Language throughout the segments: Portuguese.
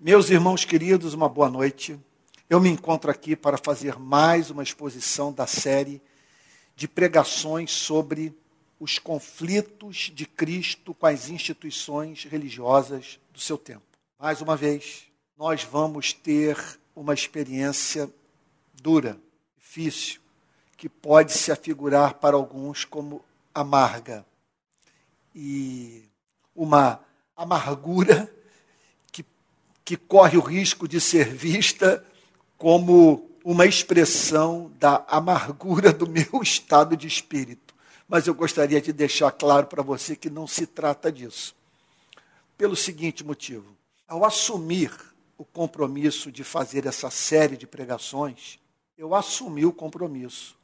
Meus irmãos queridos, uma boa noite. Eu me encontro aqui para fazer mais uma exposição da série de pregações sobre os conflitos de Cristo com as instituições religiosas do seu tempo. Mais uma vez, nós vamos ter uma experiência dura, difícil, que pode se afigurar para alguns como amarga. E uma amargura que corre o risco de ser vista como uma expressão da amargura do meu estado de espírito. Mas eu gostaria de deixar claro para você que não se trata disso. Pelo seguinte motivo: ao assumir o compromisso de fazer essa série de pregações, eu assumi o compromisso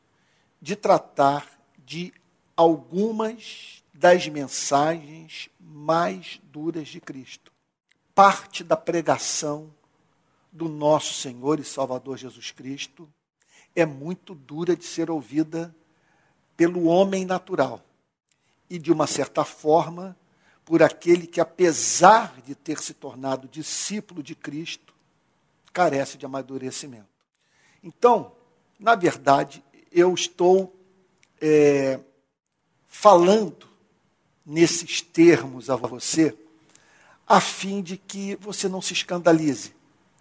de tratar de algumas das mensagens mais duras de Cristo. Parte da pregação do nosso Senhor e Salvador Jesus Cristo é muito dura de ser ouvida pelo homem natural e, de uma certa forma, por aquele que, apesar de ter se tornado discípulo de Cristo, carece de amadurecimento. Então, na verdade, eu estou é, falando nesses termos a você, a fim de que você não se escandalize,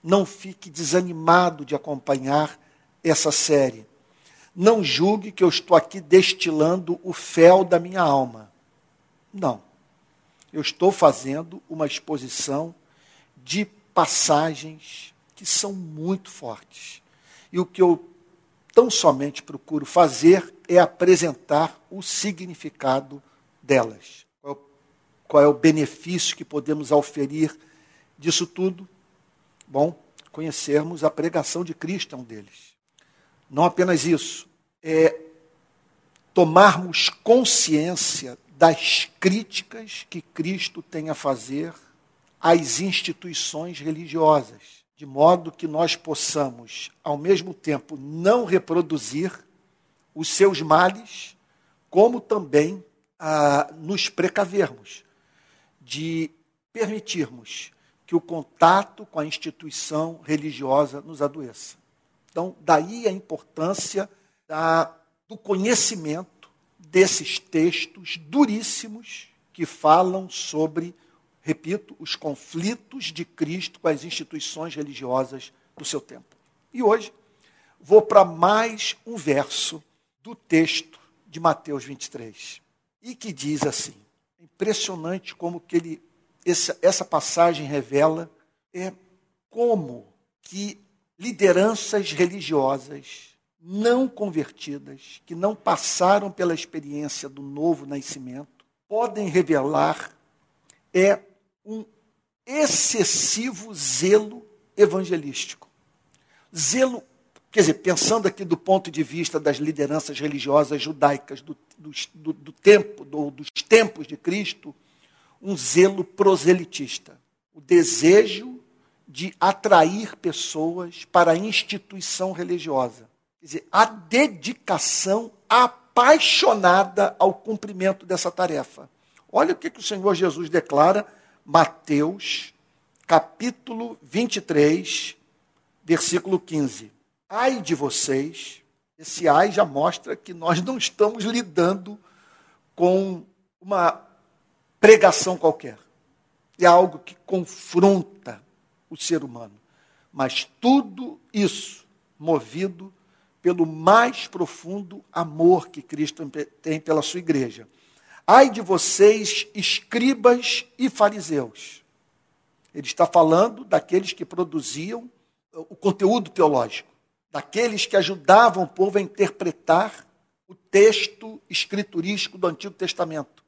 não fique desanimado de acompanhar essa série. Não julgue que eu estou aqui destilando o fel da minha alma. Não. Eu estou fazendo uma exposição de passagens que são muito fortes. E o que eu tão somente procuro fazer é apresentar o significado delas. Qual é o, benefício que podemos auferir disso tudo? Bom, conhecermos a pregação de Cristo é um deles. Não apenas isso, é tomarmos consciência das críticas que Cristo tem a fazer às instituições religiosas de modo que nós possamos, ao mesmo tempo, não reproduzir os seus males, como também ah, nos precavermos de permitirmos que o contato com a instituição religiosa nos adoeça. Então, daí a importância da, do conhecimento desses textos duríssimos que falam sobre repito, os conflitos de Cristo com as instituições religiosas do seu tempo. E hoje vou para mais um verso do texto de Mateus 23, e que diz assim: é impressionante como que ele, essa, essa passagem revela é como que lideranças religiosas não convertidas, que não passaram pela experiência do novo nascimento, podem revelar é um excessivo zelo evangelístico. Zelo, quer dizer, pensando aqui do ponto de vista das lideranças religiosas judaicas do, do, do tempo, do, dos tempos de Cristo, um zelo proselitista. O desejo de atrair pessoas para a instituição religiosa. Quer dizer, a dedicação apaixonada ao cumprimento dessa tarefa. Olha o que, que o Senhor Jesus declara Mateus, capítulo 23, versículo 15. Ai de vocês, esse ai já mostra que nós não estamos lidando com uma pregação qualquer. É algo que confronta o ser humano. Mas tudo isso movido pelo mais profundo amor que Cristo tem pela sua igreja. Ai de vocês, escribas e fariseus. Ele está falando daqueles que produziam o conteúdo teológico, daqueles que ajudavam o povo a interpretar o texto escriturístico do Antigo Testamento.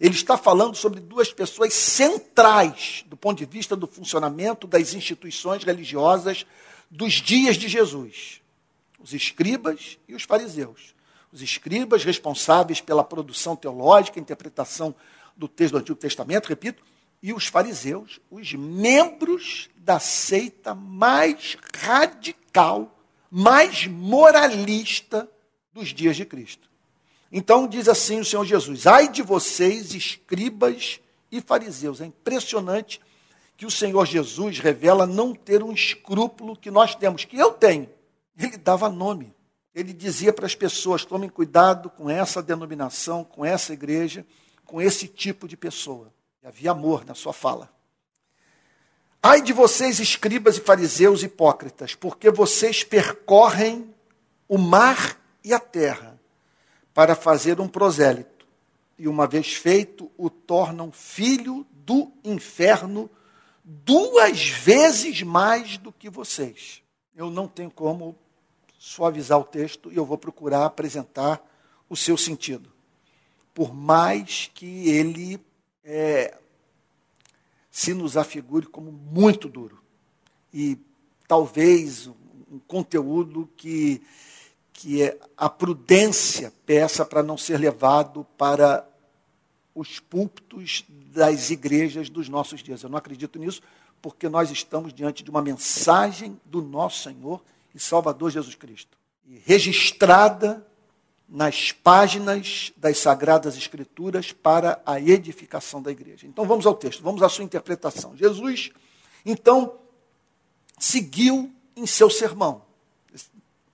Ele está falando sobre duas pessoas centrais do ponto de vista do funcionamento das instituições religiosas dos dias de Jesus: os escribas e os fariseus os escribas responsáveis pela produção teológica, interpretação do texto do Antigo Testamento, repito, e os fariseus, os membros da seita mais radical, mais moralista dos dias de Cristo. Então diz assim o Senhor Jesus: Ai de vocês, escribas e fariseus. É impressionante que o Senhor Jesus revela não ter um escrúpulo que nós temos, que eu tenho. Ele dava nome. Ele dizia para as pessoas: tomem cuidado com essa denominação, com essa igreja, com esse tipo de pessoa. E havia amor na sua fala. Ai de vocês, escribas e fariseus hipócritas, porque vocês percorrem o mar e a terra para fazer um prosélito, e uma vez feito, o tornam filho do inferno duas vezes mais do que vocês. Eu não tenho como suavizar o texto e eu vou procurar apresentar o seu sentido. Por mais que ele é, se nos afigure como muito duro. E talvez um conteúdo que, que é a prudência peça para não ser levado para os púlpitos das igrejas dos nossos dias. Eu não acredito nisso, porque nós estamos diante de uma mensagem do nosso Senhor e Salvador Jesus Cristo. Registrada nas páginas das Sagradas Escrituras para a edificação da igreja. Então vamos ao texto, vamos à sua interpretação. Jesus, então, seguiu em seu sermão,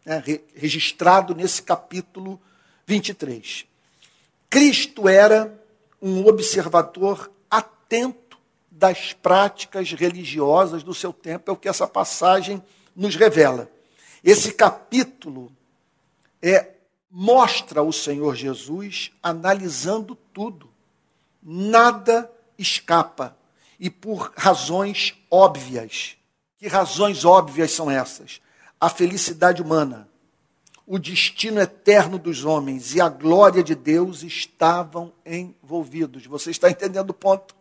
né, registrado nesse capítulo 23. Cristo era um observador atento das práticas religiosas do seu tempo, é o que essa passagem nos revela. Esse capítulo é mostra o Senhor Jesus analisando tudo. Nada escapa. E por razões óbvias. Que razões óbvias são essas? A felicidade humana, o destino eterno dos homens e a glória de Deus estavam envolvidos. Você está entendendo o ponto?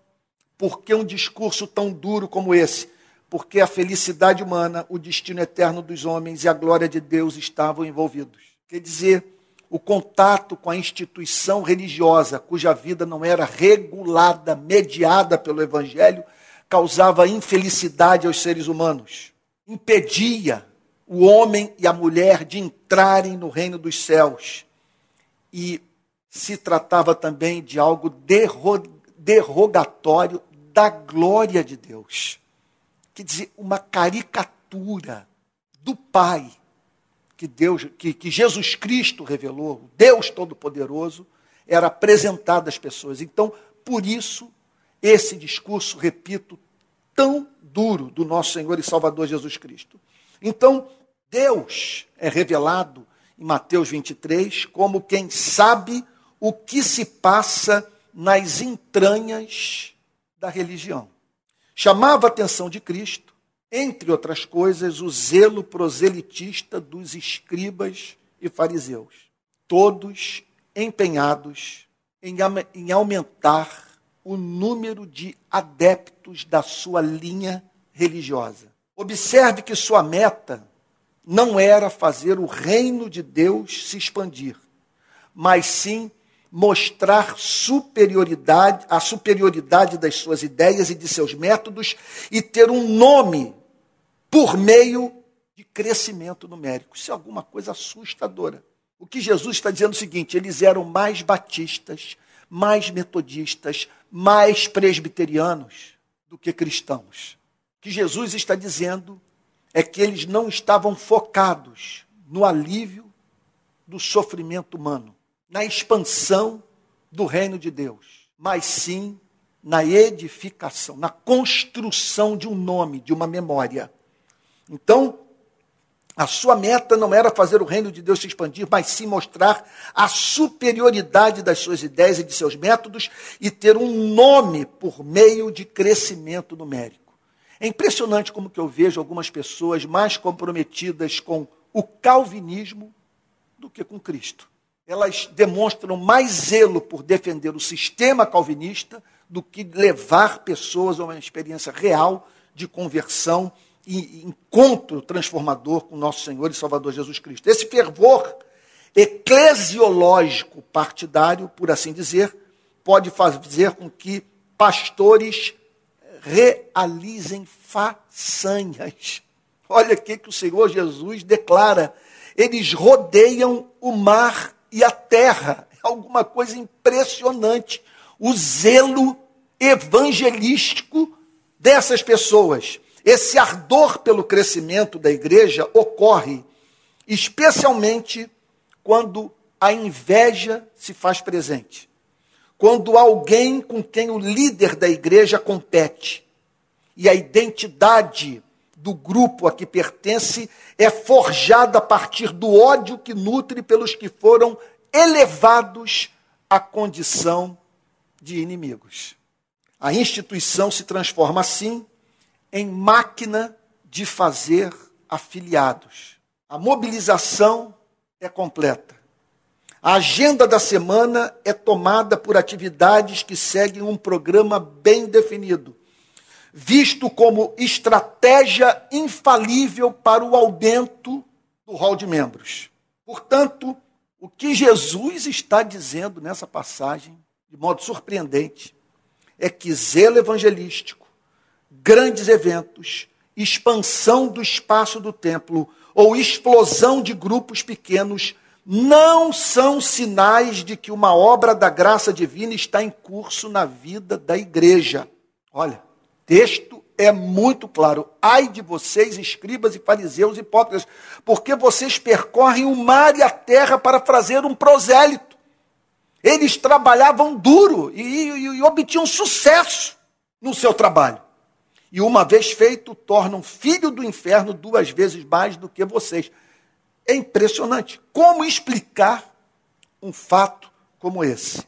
Por que um discurso tão duro como esse? Porque a felicidade humana, o destino eterno dos homens e a glória de Deus estavam envolvidos. Quer dizer, o contato com a instituição religiosa, cuja vida não era regulada, mediada pelo Evangelho, causava infelicidade aos seres humanos, impedia o homem e a mulher de entrarem no reino dos céus. E se tratava também de algo derrogatório da glória de Deus. Quer dizer, uma caricatura do Pai que Deus, que, que Jesus Cristo revelou, Deus Todo-Poderoso, era apresentado às pessoas. Então, por isso, esse discurso, repito, tão duro do nosso Senhor e Salvador Jesus Cristo. Então, Deus é revelado em Mateus 23 como quem sabe o que se passa nas entranhas da religião. Chamava a atenção de Cristo entre outras coisas, o zelo proselitista dos escribas e fariseus, todos empenhados em, em aumentar o número de adeptos da sua linha religiosa. Observe que sua meta não era fazer o reino de Deus se expandir, mas sim mostrar superioridade, a superioridade das suas ideias e de seus métodos e ter um nome por meio de crescimento numérico. Isso é alguma coisa assustadora. O que Jesus está dizendo é o seguinte: eles eram mais batistas, mais metodistas, mais presbiterianos do que cristãos. O que Jesus está dizendo é que eles não estavam focados no alívio do sofrimento humano, na expansão do reino de Deus, mas sim na edificação, na construção de um nome, de uma memória. Então, a sua meta não era fazer o reino de Deus se expandir, mas sim mostrar a superioridade das suas ideias e de seus métodos e ter um nome por meio de crescimento numérico. É impressionante como que eu vejo algumas pessoas mais comprometidas com o calvinismo do que com Cristo. Elas demonstram mais zelo por defender o sistema calvinista do que levar pessoas a uma experiência real de conversão encontro transformador com nosso Senhor e Salvador Jesus Cristo. Esse fervor eclesiológico partidário, por assim dizer, pode fazer com que pastores realizem façanhas. Olha o que o Senhor Jesus declara. Eles rodeiam o mar e a terra. É alguma coisa impressionante. O zelo evangelístico dessas pessoas, esse ardor pelo crescimento da igreja ocorre especialmente quando a inveja se faz presente. Quando alguém com quem o líder da igreja compete e a identidade do grupo a que pertence é forjada a partir do ódio que nutre pelos que foram elevados à condição de inimigos. A instituição se transforma assim em máquina de fazer afiliados. A mobilização é completa. A agenda da semana é tomada por atividades que seguem um programa bem definido, visto como estratégia infalível para o aumento do rol de membros. Portanto, o que Jesus está dizendo nessa passagem, de modo surpreendente, é que zelo evangelístico, grandes eventos, expansão do espaço do templo ou explosão de grupos pequenos não são sinais de que uma obra da graça divina está em curso na vida da igreja. Olha, texto é muito claro. Ai de vocês, escribas e fariseus hipócritas, porque vocês percorrem o mar e a terra para fazer um prosélito. Eles trabalhavam duro e, e, e obtinham sucesso no seu trabalho. E uma vez feito, tornam filho do inferno duas vezes mais do que vocês. É impressionante. Como explicar um fato como esse?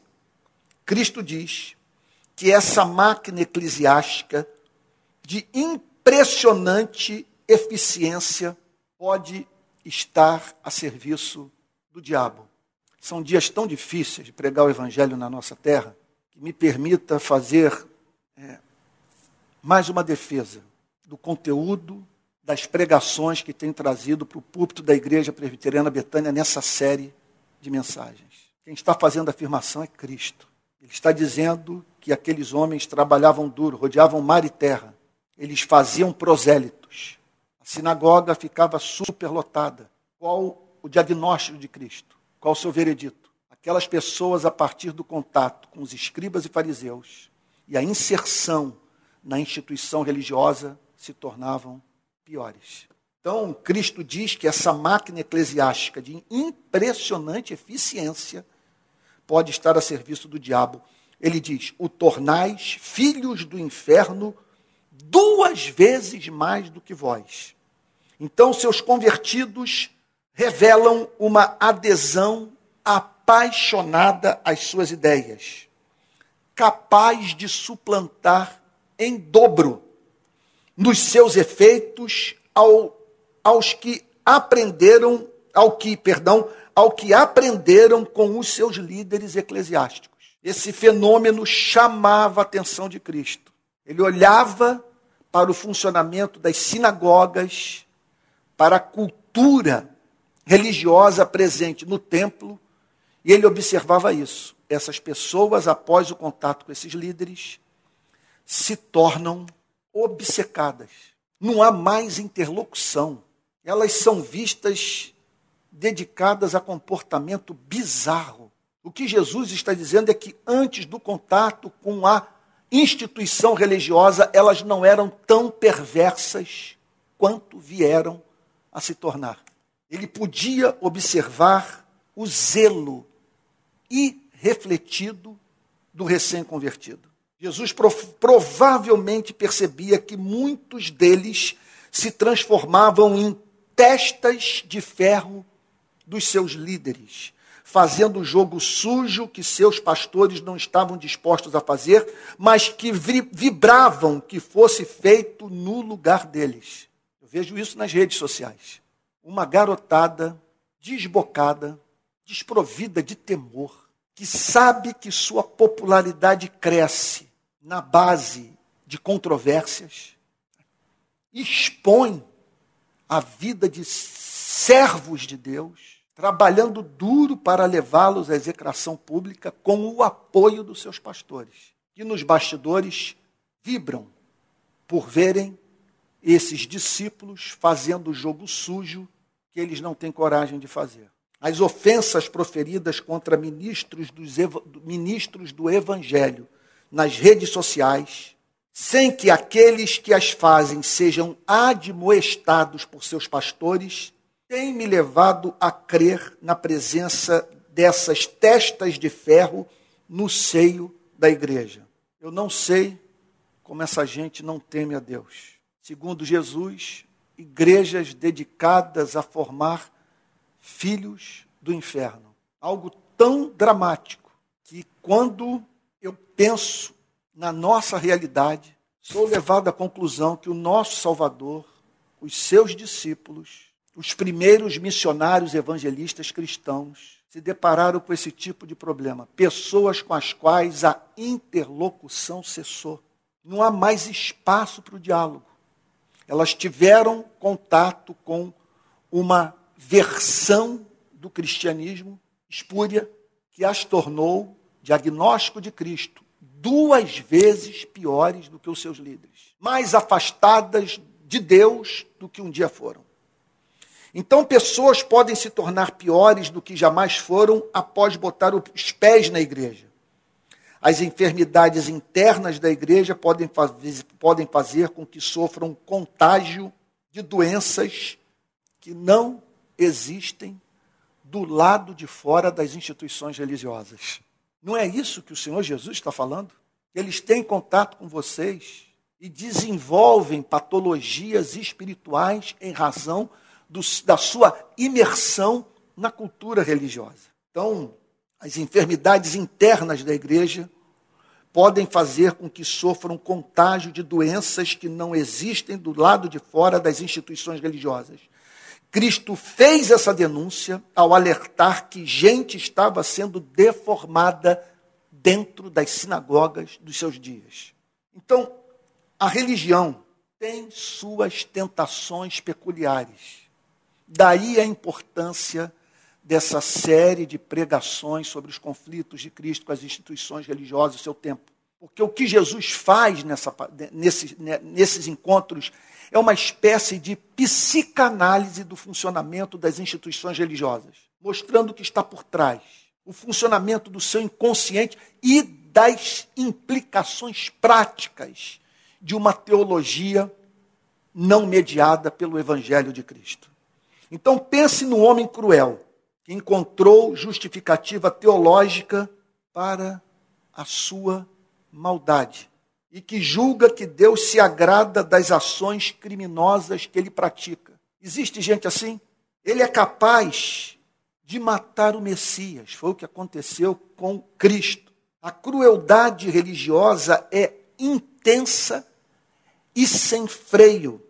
Cristo diz que essa máquina eclesiástica de impressionante eficiência pode estar a serviço do diabo. São dias tão difíceis de pregar o evangelho na nossa terra que me permita fazer é, mais uma defesa do conteúdo das pregações que tem trazido para o púlpito da Igreja Presbiteriana Betânia nessa série de mensagens. Quem está fazendo a afirmação é Cristo. Ele está dizendo que aqueles homens trabalhavam duro, rodeavam mar e terra. Eles faziam prosélitos. A sinagoga ficava superlotada. Qual o diagnóstico de Cristo? Qual o seu veredito? Aquelas pessoas, a partir do contato com os escribas e fariseus e a inserção na instituição religiosa, se tornavam piores. Então, Cristo diz que essa máquina eclesiástica de impressionante eficiência pode estar a serviço do diabo. Ele diz: o tornais filhos do inferno duas vezes mais do que vós. Então, seus convertidos revelam uma adesão apaixonada às suas ideias, capaz de suplantar em dobro nos seus efeitos ao, aos que aprenderam, ao que, perdão, ao que aprenderam com os seus líderes eclesiásticos. Esse fenômeno chamava a atenção de Cristo. Ele olhava para o funcionamento das sinagogas, para a cultura religiosa presente no templo, e ele observava isso. Essas pessoas, após o contato com esses líderes, se tornam obcecadas. Não há mais interlocução. Elas são vistas dedicadas a comportamento bizarro. O que Jesus está dizendo é que antes do contato com a instituição religiosa, elas não eram tão perversas quanto vieram a se tornar. Ele podia observar o zelo irrefletido do recém-convertido. Jesus provavelmente percebia que muitos deles se transformavam em testas de ferro dos seus líderes, fazendo o jogo sujo que seus pastores não estavam dispostos a fazer, mas que vibravam que fosse feito no lugar deles. Eu vejo isso nas redes sociais. Uma garotada desbocada, desprovida de temor, que sabe que sua popularidade cresce na base de controvérsias, expõe a vida de servos de Deus, trabalhando duro para levá-los à execração pública com o apoio dos seus pastores, que nos bastidores vibram por verem esses discípulos fazendo o jogo sujo que eles não têm coragem de fazer. As ofensas proferidas contra ministros, dos, ministros do Evangelho nas redes sociais sem que aqueles que as fazem sejam admoestados por seus pastores, tem me levado a crer na presença dessas testas de ferro no seio da igreja. Eu não sei como essa gente não teme a Deus. Segundo Jesus, igrejas dedicadas a formar filhos do inferno. Algo tão dramático que quando eu penso na nossa realidade, sou levado à conclusão que o nosso Salvador, os seus discípulos, os primeiros missionários evangelistas cristãos, se depararam com esse tipo de problema. Pessoas com as quais a interlocução cessou. Não há mais espaço para o diálogo. Elas tiveram contato com uma versão do cristianismo espúria que as tornou diagnóstico de Cristo duas vezes piores do que os seus líderes, mais afastadas de Deus do que um dia foram. Então, pessoas podem se tornar piores do que jamais foram após botar os pés na igreja. As enfermidades internas da igreja podem fazer, podem fazer com que sofram contágio de doenças que não existem do lado de fora das instituições religiosas. Não é isso que o Senhor Jesus está falando? Eles têm contato com vocês e desenvolvem patologias espirituais em razão do, da sua imersão na cultura religiosa. Então, as enfermidades internas da igreja podem fazer com que sofram contágio de doenças que não existem do lado de fora das instituições religiosas. Cristo fez essa denúncia ao alertar que gente estava sendo deformada dentro das sinagogas dos seus dias. Então, a religião tem suas tentações peculiares. Daí a importância dessa série de pregações sobre os conflitos de Cristo com as instituições religiosas do seu tempo. Porque o que Jesus faz nessa, nesses, nesses encontros é uma espécie de psicanálise do funcionamento das instituições religiosas, mostrando o que está por trás, o funcionamento do seu inconsciente e das implicações práticas de uma teologia não mediada pelo Evangelho de Cristo. Então pense no homem cruel que encontrou justificativa teológica para a sua maldade e que julga que Deus se agrada das ações criminosas que ele pratica. Existe gente assim? Ele é capaz de matar o Messias. Foi o que aconteceu com Cristo. A crueldade religiosa é intensa e sem freio.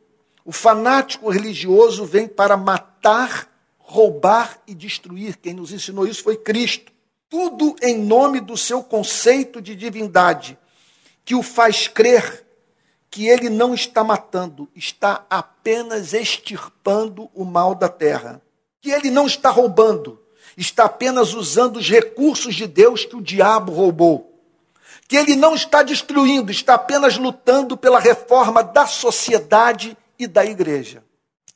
O fanático religioso vem para matar, roubar e destruir. Quem nos ensinou isso foi Cristo. Tudo em nome do seu conceito de divindade, que o faz crer que ele não está matando, está apenas extirpando o mal da terra. Que ele não está roubando, está apenas usando os recursos de Deus que o diabo roubou. Que ele não está destruindo, está apenas lutando pela reforma da sociedade e da igreja.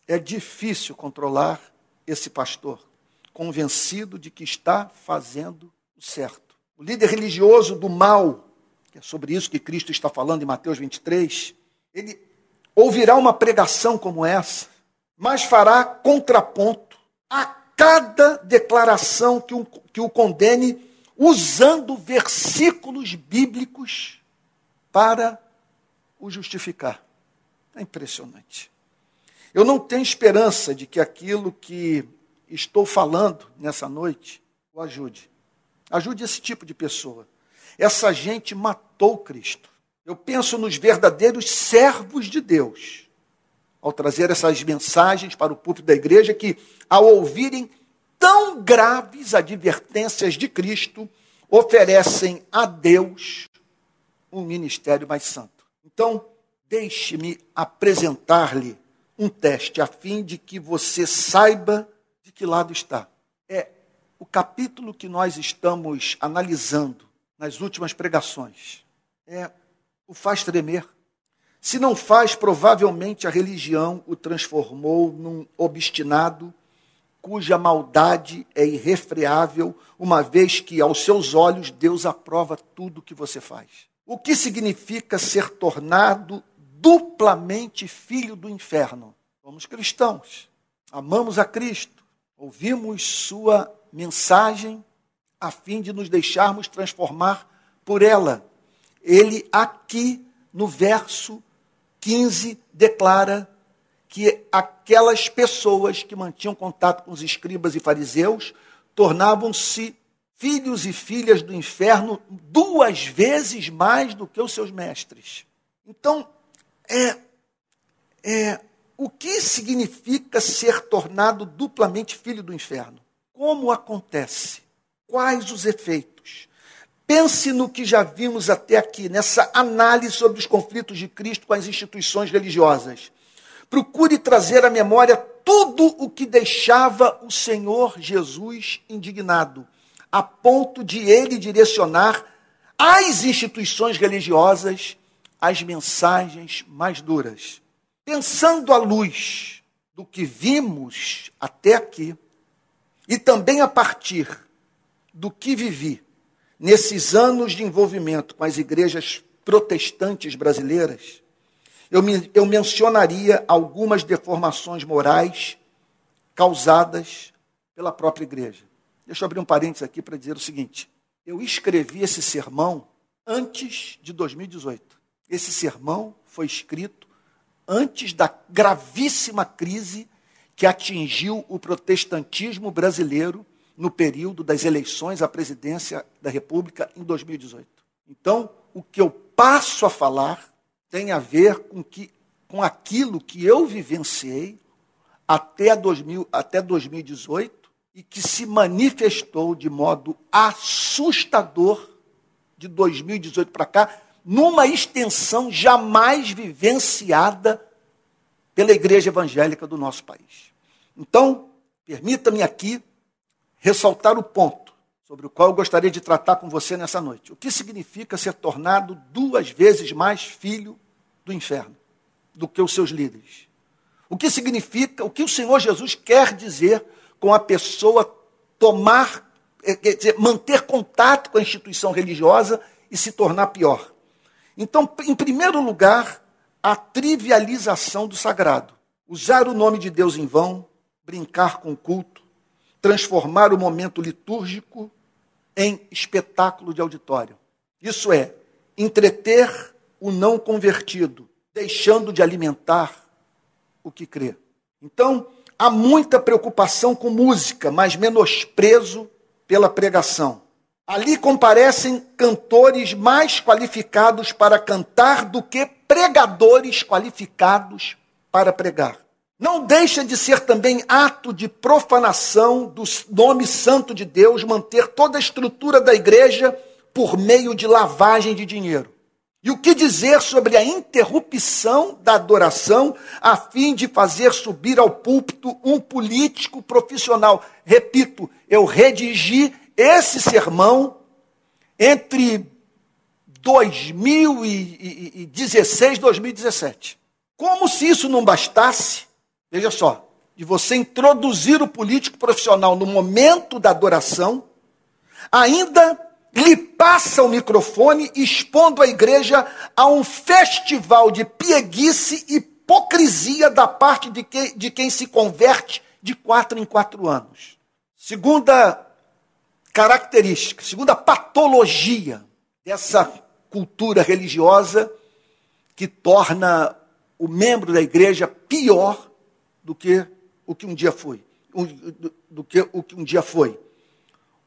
É difícil controlar esse pastor, convencido de que está fazendo o certo. O líder religioso do mal, que é sobre isso que Cristo está falando em Mateus 23, ele ouvirá uma pregação como essa, mas fará contraponto a cada declaração que o, que o condene, usando versículos bíblicos para o justificar. É impressionante. Eu não tenho esperança de que aquilo que estou falando nessa noite o ajude. Ajude esse tipo de pessoa. Essa gente matou Cristo. Eu penso nos verdadeiros servos de Deus, ao trazer essas mensagens para o púlpito da igreja, que, ao ouvirem tão graves advertências de Cristo, oferecem a Deus um ministério mais santo. Então, Deixe-me apresentar-lhe um teste, a fim de que você saiba de que lado está. É o capítulo que nós estamos analisando nas últimas pregações. É o faz tremer. Se não faz, provavelmente a religião o transformou num obstinado cuja maldade é irrefreável, uma vez que aos seus olhos Deus aprova tudo que você faz. o que significa ser tornado duplamente filho do inferno. Somos cristãos, amamos a Cristo, ouvimos Sua mensagem a fim de nos deixarmos transformar por ela. Ele, aqui no verso 15, declara que aquelas pessoas que mantinham contato com os escribas e fariseus tornavam-se filhos e filhas do inferno duas vezes mais do que os seus mestres. Então, é, é o que significa ser tornado duplamente filho do inferno? Como acontece? Quais os efeitos? Pense no que já vimos até aqui, nessa análise sobre os conflitos de Cristo com as instituições religiosas. Procure trazer à memória tudo o que deixava o Senhor Jesus indignado, a ponto de ele direcionar às instituições religiosas as mensagens mais duras. Pensando à luz do que vimos até aqui, e também a partir do que vivi nesses anos de envolvimento com as igrejas protestantes brasileiras, eu, me, eu mencionaria algumas deformações morais causadas pela própria igreja. Deixa eu abrir um parênteses aqui para dizer o seguinte: eu escrevi esse sermão antes de 2018. Esse sermão foi escrito antes da gravíssima crise que atingiu o protestantismo brasileiro no período das eleições à presidência da República em 2018. Então, o que eu passo a falar tem a ver com, que, com aquilo que eu vivenciei até, 2000, até 2018 e que se manifestou de modo assustador de 2018 para cá, numa extensão jamais vivenciada pela igreja evangélica do nosso país. Então, permita-me aqui ressaltar o ponto sobre o qual eu gostaria de tratar com você nessa noite. O que significa ser tornado duas vezes mais filho do inferno do que os seus líderes? O que significa, o que o Senhor Jesus quer dizer com a pessoa tomar, eh, quer dizer, manter contato com a instituição religiosa e se tornar pior? Então, em primeiro lugar, a trivialização do sagrado. Usar o nome de Deus em vão, brincar com o culto, transformar o momento litúrgico em espetáculo de auditório. Isso é, entreter o não convertido, deixando de alimentar o que crê. Então, há muita preocupação com música, mas menosprezo pela pregação. Ali comparecem cantores mais qualificados para cantar do que pregadores qualificados para pregar. Não deixa de ser também ato de profanação do nome santo de Deus manter toda a estrutura da igreja por meio de lavagem de dinheiro. E o que dizer sobre a interrupção da adoração a fim de fazer subir ao púlpito um político profissional? Repito, eu redigi esse sermão entre 2016 e 2017. Como se isso não bastasse, veja só, de você introduzir o político profissional no momento da adoração, ainda lhe passa o microfone expondo a igreja a um festival de pieguice e hipocrisia da parte de, que, de quem se converte de quatro em quatro anos. Segunda característica, segunda patologia dessa cultura religiosa que torna o membro da igreja pior do que o que um dia foi, do que o que um dia foi,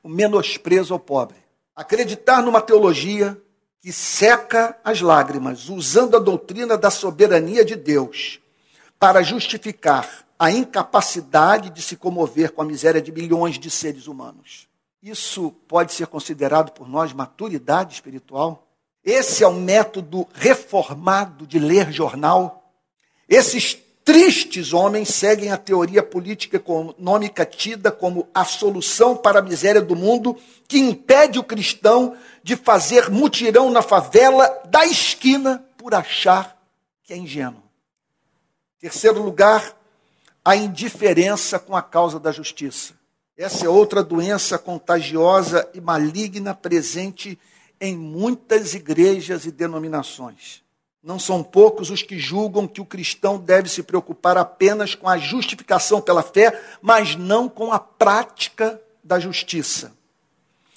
o menosprezo ao pobre. Acreditar numa teologia que seca as lágrimas, usando a doutrina da soberania de Deus para justificar a incapacidade de se comover com a miséria de milhões de seres humanos. Isso pode ser considerado por nós maturidade espiritual? Esse é o método reformado de ler jornal? Esses tristes homens seguem a teoria política econômica tida como a solução para a miséria do mundo, que impede o cristão de fazer mutirão na favela da esquina por achar que é ingênuo. Terceiro lugar, a indiferença com a causa da justiça. Essa é outra doença contagiosa e maligna presente em muitas igrejas e denominações. Não são poucos os que julgam que o cristão deve se preocupar apenas com a justificação pela fé, mas não com a prática da justiça.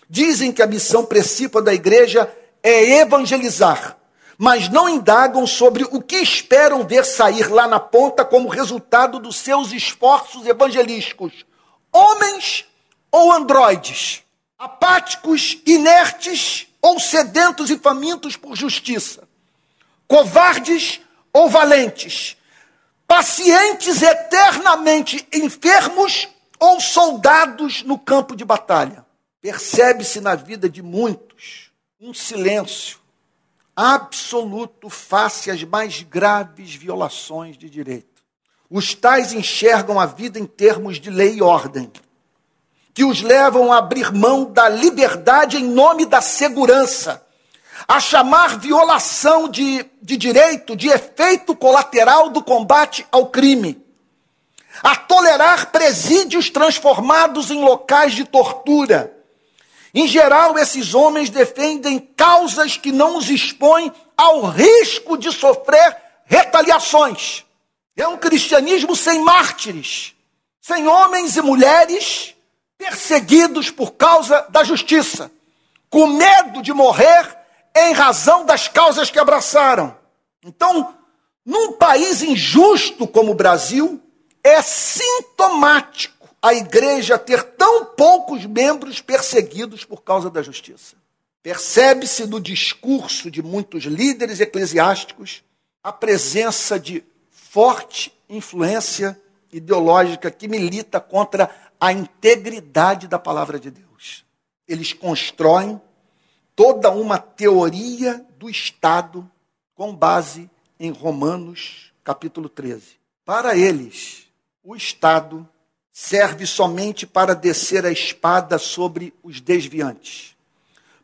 Dizem que a missão principal da igreja é evangelizar, mas não indagam sobre o que esperam ver sair lá na ponta como resultado dos seus esforços evangelísticos. Homens ou androides? Apáticos, inertes ou sedentos e famintos por justiça? Covardes ou valentes, pacientes eternamente enfermos ou soldados no campo de batalha. Percebe-se na vida de muitos um silêncio absoluto face às mais graves violações de direito. Os tais enxergam a vida em termos de lei e ordem, que os levam a abrir mão da liberdade em nome da segurança a chamar violação de, de direito de efeito colateral do combate ao crime, a tolerar presídios transformados em locais de tortura. Em geral, esses homens defendem causas que não os expõem ao risco de sofrer retaliações. É um cristianismo sem mártires, sem homens e mulheres perseguidos por causa da justiça, com medo de morrer em razão das causas que abraçaram. Então, num país injusto como o Brasil, é sintomático a igreja ter tão poucos membros perseguidos por causa da justiça. Percebe-se no discurso de muitos líderes eclesiásticos a presença de forte influência ideológica que milita contra a integridade da palavra de Deus. Eles constroem toda uma teoria do Estado com base em Romanos capítulo 13. Para eles, o Estado serve somente para descer a espada sobre os desviantes.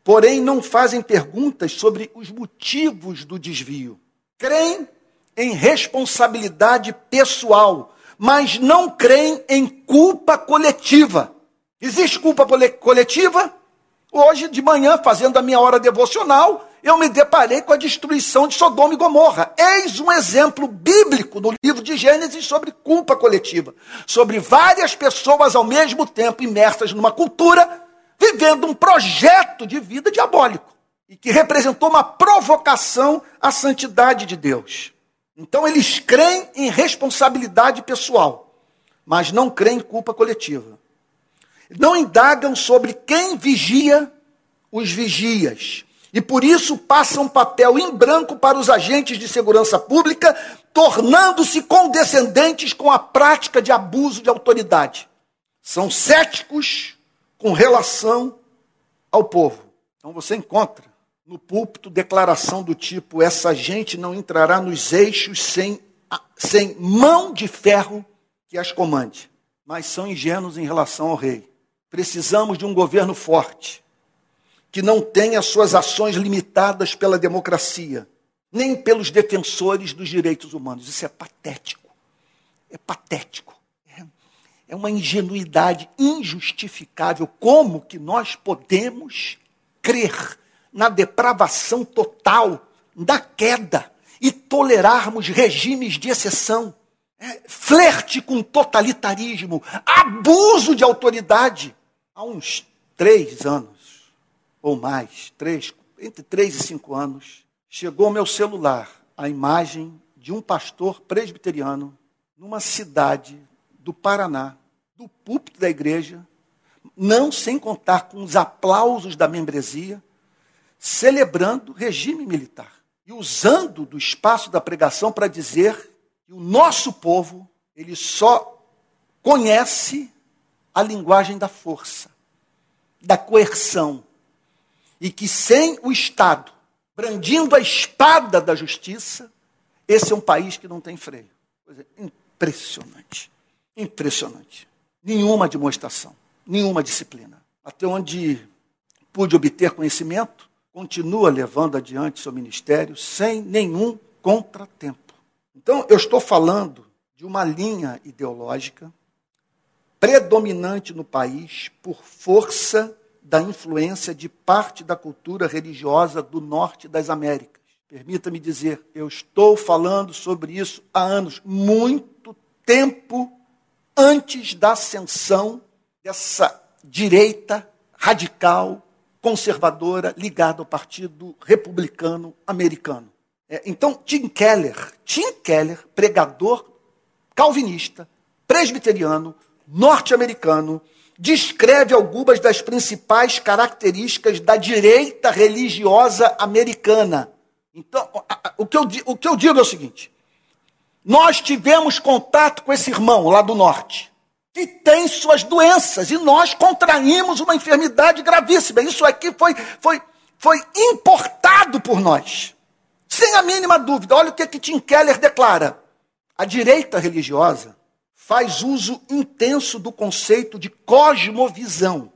Porém, não fazem perguntas sobre os motivos do desvio. Creem em responsabilidade pessoal, mas não creem em culpa coletiva. Existe culpa coletiva? Hoje de manhã, fazendo a minha hora devocional, eu me deparei com a destruição de Sodoma e Gomorra. Eis um exemplo bíblico no livro de Gênesis sobre culpa coletiva, sobre várias pessoas ao mesmo tempo imersas numa cultura, vivendo um projeto de vida diabólico e que representou uma provocação à santidade de Deus. Então eles creem em responsabilidade pessoal, mas não creem em culpa coletiva não indagam sobre quem vigia os vigias. E por isso passam papel em branco para os agentes de segurança pública, tornando-se condescendentes com a prática de abuso de autoridade. São céticos com relação ao povo. Então você encontra no púlpito declaração do tipo: essa gente não entrará nos eixos sem, sem mão de ferro que as comande. Mas são ingênuos em relação ao rei. Precisamos de um governo forte, que não tenha suas ações limitadas pela democracia, nem pelos defensores dos direitos humanos. Isso é patético. É patético. É, é uma ingenuidade injustificável. Como que nós podemos crer na depravação total, da queda, e tolerarmos regimes de exceção? É, flerte com totalitarismo, abuso de autoridade. Há uns três anos, ou mais, três, entre três e cinco anos, chegou ao meu celular a imagem de um pastor presbiteriano numa cidade do Paraná, do púlpito da igreja, não sem contar com os aplausos da membresia, celebrando regime militar e usando do espaço da pregação para dizer que o nosso povo ele só conhece a linguagem da força, da coerção. E que sem o Estado brandindo a espada da justiça, esse é um país que não tem freio. Coisa impressionante. Impressionante. Nenhuma demonstração, nenhuma disciplina. Até onde pude obter conhecimento, continua levando adiante seu ministério sem nenhum contratempo. Então, eu estou falando de uma linha ideológica predominante no país por força da influência de parte da cultura religiosa do norte das Américas. Permita-me dizer, eu estou falando sobre isso há anos, muito tempo antes da ascensão dessa direita radical, conservadora, ligada ao Partido Republicano Americano. É, então, Tim Keller, Tim Keller, pregador calvinista, presbiteriano, norte-americano, descreve algumas das principais características da direita religiosa americana. Então, o que eu, o que eu digo é o seguinte: nós tivemos contato com esse irmão lá do norte, que tem suas doenças, e nós contraímos uma enfermidade gravíssima. Isso aqui foi, foi, foi importado por nós, sem a mínima dúvida. Olha o que, que Tim Keller declara: a direita religiosa faz uso intenso do conceito de cosmovisão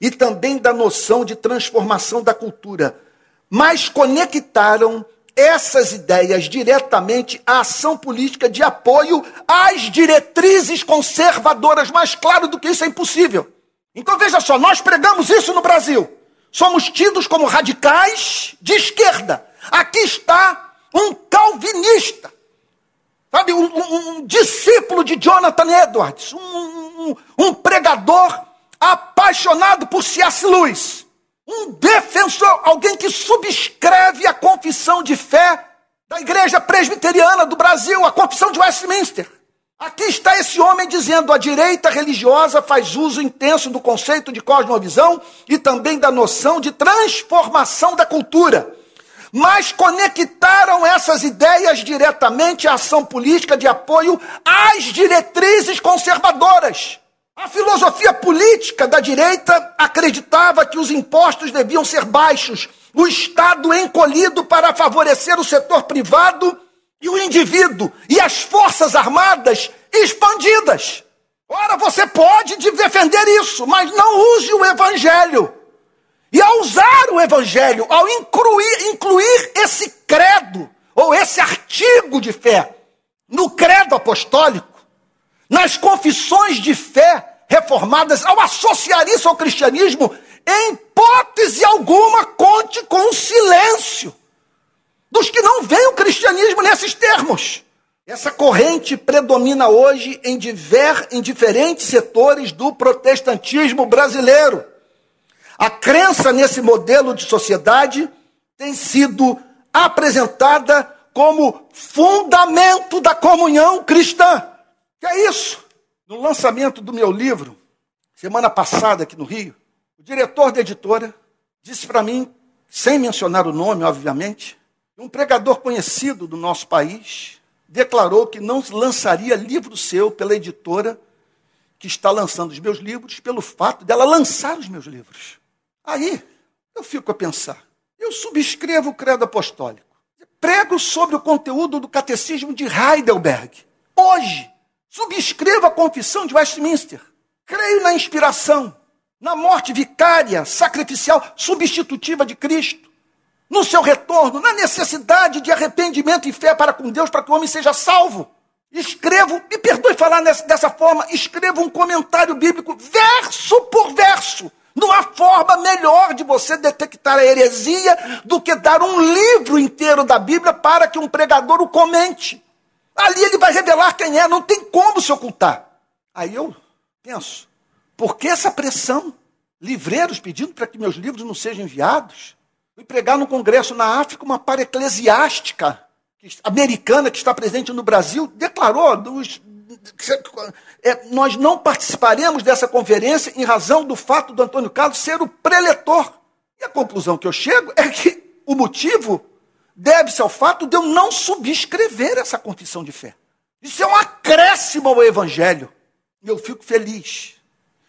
e também da noção de transformação da cultura, mas conectaram essas ideias diretamente à ação política de apoio às diretrizes conservadoras. Mais claro do que isso é impossível. Então veja só, nós pregamos isso no Brasil. Somos tidos como radicais de esquerda. Aqui está um calvinista Sabe, um, um, um discípulo de Jonathan Edwards, um, um, pregador apaixonado por C.S. Lewis, um defensor, alguém que subscreve a confissão de fé da Igreja Presbiteriana do Brasil, a confissão de Westminster. Aqui está esse homem dizendo: a direita religiosa faz uso intenso do conceito de cosmovisão e também da noção de transformação da cultura mas conectaram essas ideias diretamente à ação política de apoio às diretrizes conservadoras. A filosofia política da direita acreditava que os impostos deviam ser baixos, o Estado encolhido para favorecer o setor privado e o indivíduo, e as forças armadas expandidas. Ora, você pode defender isso, mas não use o evangelho e ao usar o Evangelho, ao incluir, incluir esse credo, ou esse artigo de fé, no credo apostólico, nas confissões de fé reformadas, ao associar isso ao cristianismo, em hipótese alguma, conte com o silêncio dos que não veem o cristianismo nesses termos. Essa corrente predomina hoje em, diver, em diferentes setores do protestantismo brasileiro. A crença nesse modelo de sociedade tem sido apresentada como fundamento da comunhão cristã. Que é isso? No lançamento do meu livro, semana passada aqui no Rio, o diretor da editora disse para mim, sem mencionar o nome, obviamente, um pregador conhecido do nosso país declarou que não lançaria livro seu pela editora que está lançando os meus livros, pelo fato dela lançar os meus livros. Aí eu fico a pensar. Eu subscrevo o credo apostólico. Prego sobre o conteúdo do catecismo de Heidelberg. Hoje, subscrevo a confissão de Westminster. Creio na inspiração, na morte vicária, sacrificial, substitutiva de Cristo, no seu retorno, na necessidade de arrependimento e fé para com Deus, para que o homem seja salvo. Escrevo, me perdoe falar nessa, dessa forma, escrevo um comentário bíblico, verso por verso, numa forma melhor de você detectar a heresia do que dar um livro inteiro da Bíblia para que um pregador o comente. Ali ele vai revelar quem é, não tem como se ocultar. Aí eu penso, por que essa pressão? Livreiros pedindo para que meus livros não sejam enviados? Fui pregar num congresso na África, uma para eclesiástica americana que está presente no Brasil, declarou dos, é, nós não participaremos dessa conferência em razão do fato do Antônio Carlos ser o preletor. E a conclusão que eu chego é que o motivo deve-se ao fato de eu não subscrever essa confissão de fé. Isso é um acréscimo ao Evangelho. E eu fico feliz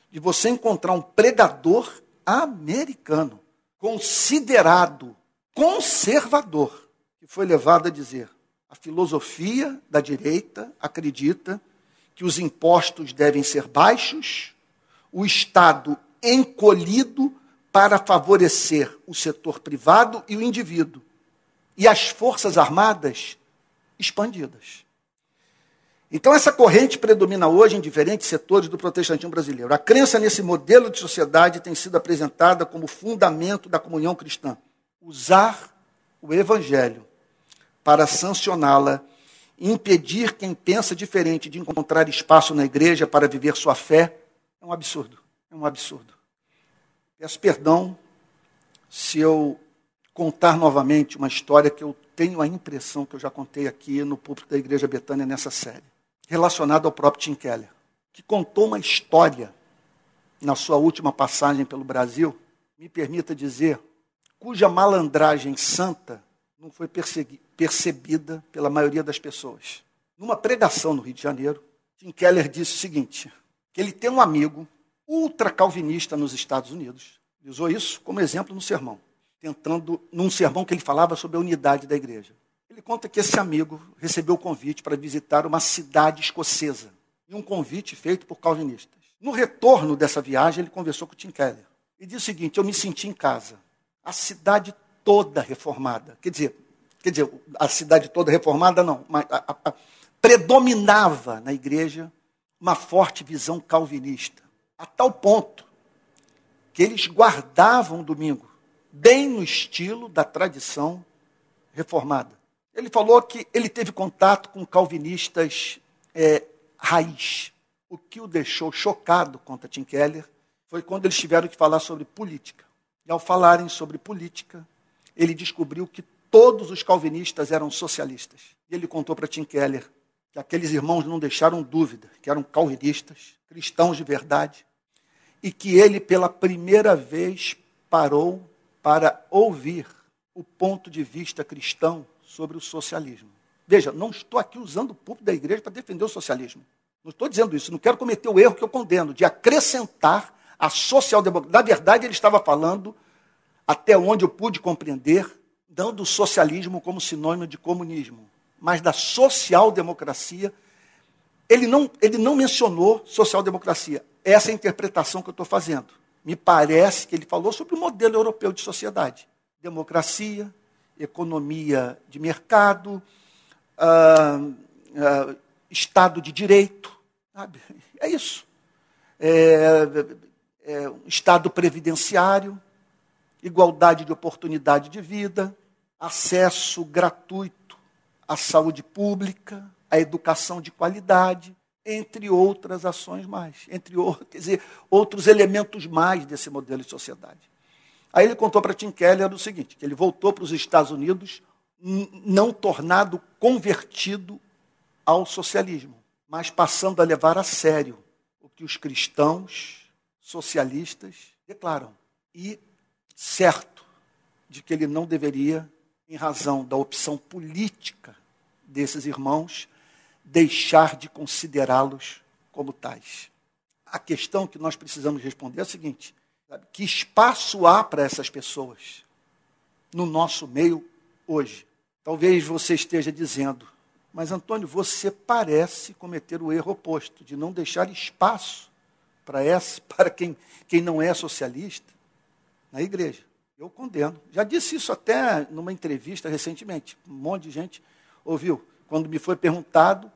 de você encontrar um pregador americano, considerado conservador, que foi levado a dizer: a filosofia da direita acredita que os impostos devem ser baixos, o Estado encolhido para favorecer o setor privado e o indivíduo, e as Forças Armadas expandidas. Então, essa corrente predomina hoje em diferentes setores do protestantismo brasileiro. A crença nesse modelo de sociedade tem sido apresentada como fundamento da comunhão cristã. Usar o evangelho para sancioná-la impedir quem pensa diferente de encontrar espaço na igreja para viver sua fé é um absurdo. É um absurdo. Peço perdão se eu contar novamente uma história que eu tenho a impressão que eu já contei aqui no púlpito da Igreja Betânia nessa série, relacionada ao próprio Tim Keller, que contou uma história na sua última passagem pelo Brasil, me permita dizer, cuja malandragem santa não foi percebida pela maioria das pessoas. Numa pregação no Rio de Janeiro, Tim Keller disse o seguinte: que ele tem um amigo ultra-calvinista nos Estados Unidos. Ele usou isso como exemplo no sermão, tentando, num sermão que ele falava sobre a unidade da igreja. Ele conta que esse amigo recebeu o convite para visitar uma cidade escocesa, e um convite feito por calvinistas. No retorno dessa viagem, ele conversou com o Tim Keller e disse o seguinte: Eu me senti em casa. A cidade toda reformada. Quer dizer, quer dizer, a cidade toda reformada não, mas a, a, a, predominava na igreja uma forte visão calvinista a tal ponto que eles guardavam o domingo, bem no estilo da tradição reformada. Ele falou que ele teve contato com calvinistas é, raiz. O que o deixou chocado, conta Tim Keller, foi quando eles tiveram que falar sobre política. E ao falarem sobre política, ele descobriu que todos os calvinistas eram socialistas. E ele contou para Tim Keller que aqueles irmãos não deixaram dúvida, que eram calvinistas, cristãos de verdade, e que ele, pela primeira vez, parou para ouvir o ponto de vista cristão sobre o socialismo. Veja, não estou aqui usando o púlpito da igreja para defender o socialismo. Não estou dizendo isso, não quero cometer o erro que eu condeno, de acrescentar a social-democracia. Na verdade, ele estava falando, até onde eu pude compreender, dando o socialismo como sinônimo de comunismo, mas da social-democracia. Ele não, ele não mencionou social-democracia. Essa é a interpretação que eu estou fazendo. Me parece que ele falou sobre o modelo europeu de sociedade: democracia, economia de mercado, ah, ah, Estado de Direito. Sabe? É isso. É, é, um Estado previdenciário, igualdade de oportunidade de vida, acesso gratuito à saúde pública, à educação de qualidade, entre outras ações mais, entre outros, dizer, outros elementos mais desse modelo de sociedade. Aí ele contou para Tim Keller o seguinte, que ele voltou para os Estados Unidos não tornado convertido ao socialismo, mas passando a levar a sério o que os cristãos socialistas declaram. E certo de que ele não deveria, em razão da opção política desses irmãos, deixar de considerá-los como tais. A questão que nós precisamos responder é a seguinte: sabe, que espaço há para essas pessoas no nosso meio hoje? Talvez você esteja dizendo, mas Antônio, você parece cometer o erro oposto, de não deixar espaço para essa, para quem, quem não é socialista na igreja. Eu condeno. Já disse isso até numa entrevista recentemente. Um monte de gente ouviu. Quando me foi perguntado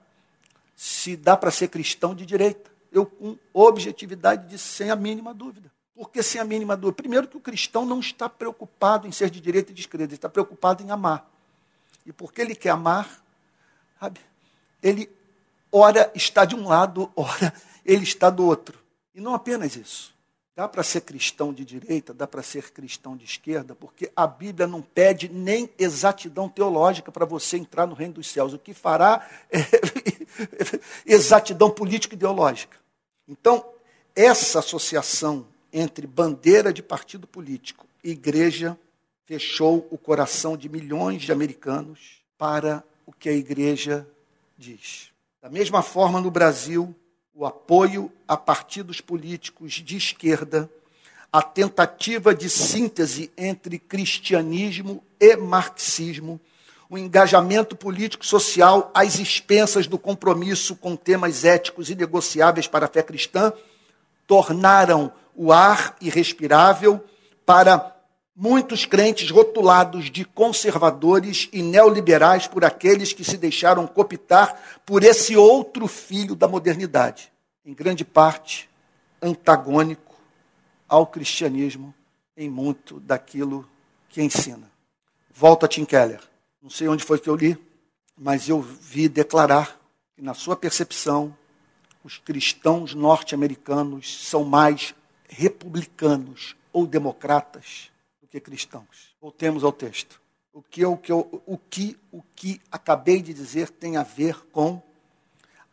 se dá para ser cristão de direita. Eu, com objetividade, disse sem a mínima dúvida. Por que sem a mínima dúvida? Primeiro, que o cristão não está preocupado em ser de direita e de esquerda, ele está preocupado em amar. E porque ele quer amar, sabe, ele, ora, está de um lado, ora, ele está do outro. E não apenas isso. Dá para ser cristão de direita, dá para ser cristão de esquerda, porque a Bíblia não pede nem exatidão teológica para você entrar no reino dos céus. O que fará é exatidão político-ideológica. Então, essa associação entre bandeira de partido político e igreja fechou o coração de milhões de americanos para o que a igreja diz. Da mesma forma, no Brasil, o apoio a partidos políticos de esquerda, a tentativa de síntese entre cristianismo e marxismo, o engajamento político-social às expensas do compromisso com temas éticos inegociáveis para a fé cristã, tornaram o ar irrespirável para muitos crentes rotulados de conservadores e neoliberais por aqueles que se deixaram cooptar por esse outro filho da modernidade, em grande parte antagônico ao cristianismo em muito daquilo que ensina. Volta a Tim Keller. Não sei onde foi que eu li, mas eu vi declarar que, na sua percepção, os cristãos norte-americanos são mais republicanos ou democratas que cristãos. Voltemos ao texto. O que, o, que eu, o, que, o que acabei de dizer tem a ver com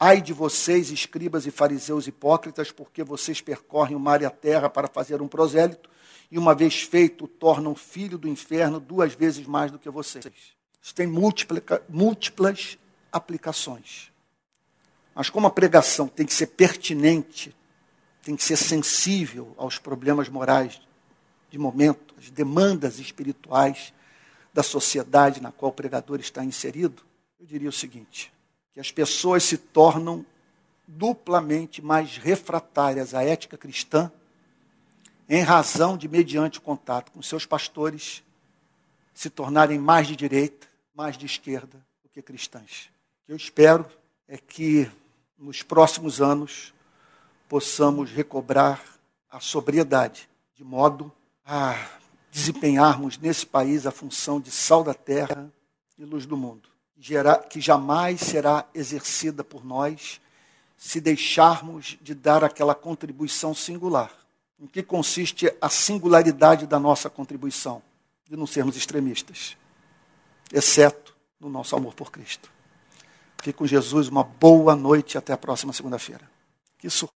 Ai de vocês, escribas e fariseus hipócritas, porque vocês percorrem o mar e a terra para fazer um prosélito, e uma vez feito, tornam filho do inferno duas vezes mais do que vocês. Isso tem múltiplas aplicações. Mas como a pregação tem que ser pertinente, tem que ser sensível aos problemas morais de momento, às demandas espirituais da sociedade na qual o pregador está inserido, eu diria o seguinte: que as pessoas se tornam duplamente mais refratárias à ética cristã em razão de, mediante o contato com seus pastores, se tornarem mais de direita, mais de esquerda do que cristãs. O que eu espero é que nos próximos anos possamos recobrar a sobriedade, de modo a desempenharmos nesse país a função de sal da terra e luz do mundo que jamais será exercida por nós se deixarmos de dar aquela contribuição singular. Em que consiste a singularidade da nossa contribuição? De não sermos extremistas, exceto no nosso amor por Cristo. Fique com Jesus, uma boa noite e até a próxima segunda-feira. Que surpresa!